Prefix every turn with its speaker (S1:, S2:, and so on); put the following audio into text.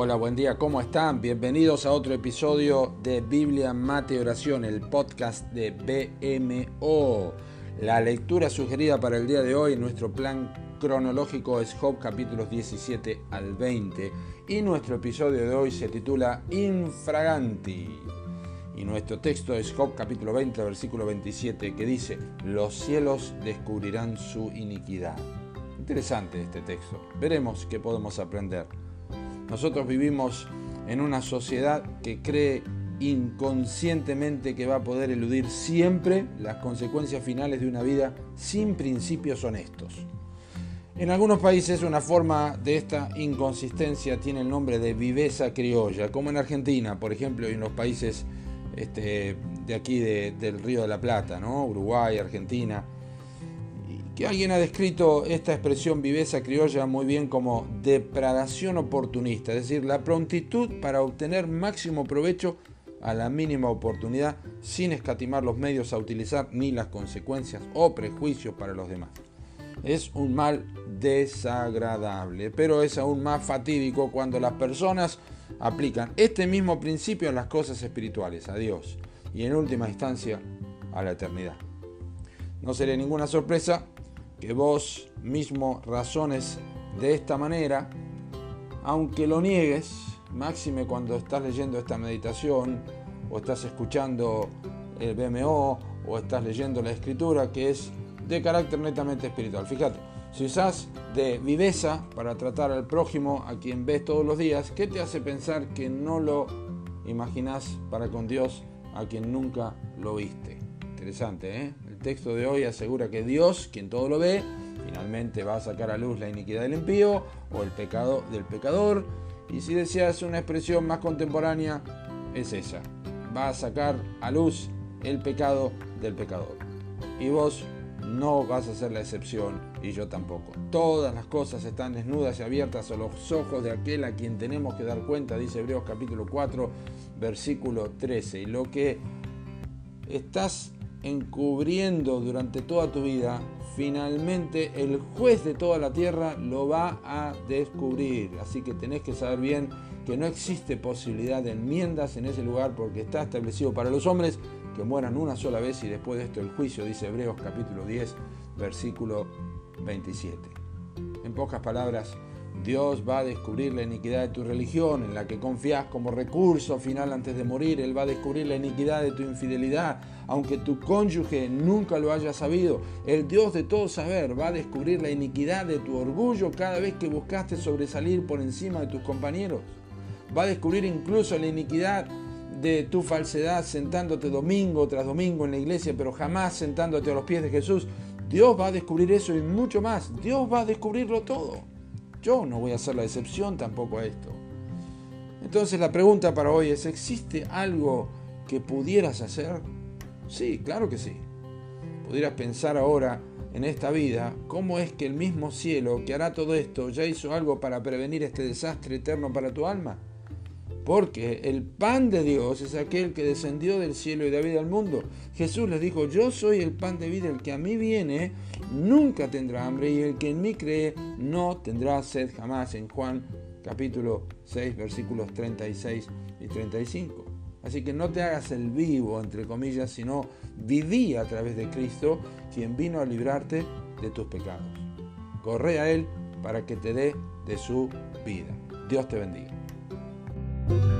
S1: Hola, buen día, ¿cómo están? Bienvenidos a otro episodio de Biblia, Mate Oración, el podcast de BMO. La lectura sugerida para el día de hoy nuestro plan cronológico es Job capítulos 17 al 20 y nuestro episodio de hoy se titula Infraganti. Y nuestro texto es Job capítulo 20, versículo 27, que dice, los cielos descubrirán su iniquidad. Interesante este texto. Veremos qué podemos aprender. Nosotros vivimos en una sociedad que cree inconscientemente que va a poder eludir siempre las consecuencias finales de una vida sin principios honestos. En algunos países una forma de esta inconsistencia tiene el nombre de viveza criolla, como en Argentina, por ejemplo, y en los países este, de aquí del Río de la Plata, ¿no? Uruguay, Argentina que alguien ha descrito esta expresión viveza criolla muy bien como depradación oportunista, es decir, la prontitud para obtener máximo provecho a la mínima oportunidad sin escatimar los medios a utilizar ni las consecuencias o prejuicios para los demás. Es un mal desagradable, pero es aún más fatídico cuando las personas aplican este mismo principio en las cosas espirituales, a Dios, y en última instancia a la eternidad. No sería ninguna sorpresa que vos mismo razones de esta manera, aunque lo niegues, máxime cuando estás leyendo esta meditación o estás escuchando el BMO o estás leyendo la escritura que es de carácter netamente espiritual. Fíjate, si usas de viveza para tratar al prójimo a quien ves todos los días, ¿qué te hace pensar que no lo imaginas para con Dios a quien nunca lo viste? Interesante, ¿eh? Texto de hoy asegura que Dios, quien todo lo ve, finalmente va a sacar a luz la iniquidad del impío o el pecado del pecador. Y si deseas una expresión más contemporánea, es esa. Va a sacar a luz el pecado del pecador. Y vos no vas a ser la excepción y yo tampoco. Todas las cosas están desnudas y abiertas a los ojos de aquel a quien tenemos que dar cuenta, dice Hebreos capítulo 4, versículo 13. Y lo que estás encubriendo durante toda tu vida, finalmente el juez de toda la tierra lo va a descubrir. Así que tenés que saber bien que no existe posibilidad de enmiendas en ese lugar porque está establecido para los hombres que mueran una sola vez y después de esto el juicio, dice Hebreos capítulo 10, versículo 27. En pocas palabras, Dios va a descubrir la iniquidad de tu religión, en la que confías como recurso final antes de morir. Él va a descubrir la iniquidad de tu infidelidad, aunque tu cónyuge nunca lo haya sabido. El Dios de todo saber va a descubrir la iniquidad de tu orgullo cada vez que buscaste sobresalir por encima de tus compañeros. Va a descubrir incluso la iniquidad de tu falsedad sentándote domingo tras domingo en la iglesia, pero jamás sentándote a los pies de Jesús. Dios va a descubrir eso y mucho más. Dios va a descubrirlo todo. Yo no voy a hacer la excepción tampoco a esto. Entonces la pregunta para hoy es, ¿existe algo que pudieras hacer? Sí, claro que sí. Pudieras pensar ahora en esta vida cómo es que el mismo cielo que hará todo esto ya hizo algo para prevenir este desastre eterno para tu alma. Porque el pan de Dios es aquel que descendió del cielo y da vida al mundo. Jesús les dijo, yo soy el pan de vida, el que a mí viene nunca tendrá hambre y el que en mí cree no tendrá sed jamás. En Juan capítulo 6 versículos 36 y 35. Así que no te hagas el vivo, entre comillas, sino viví a través de Cristo, quien vino a librarte de tus pecados. Corre a Él para que te dé de su vida. Dios te bendiga. thank you.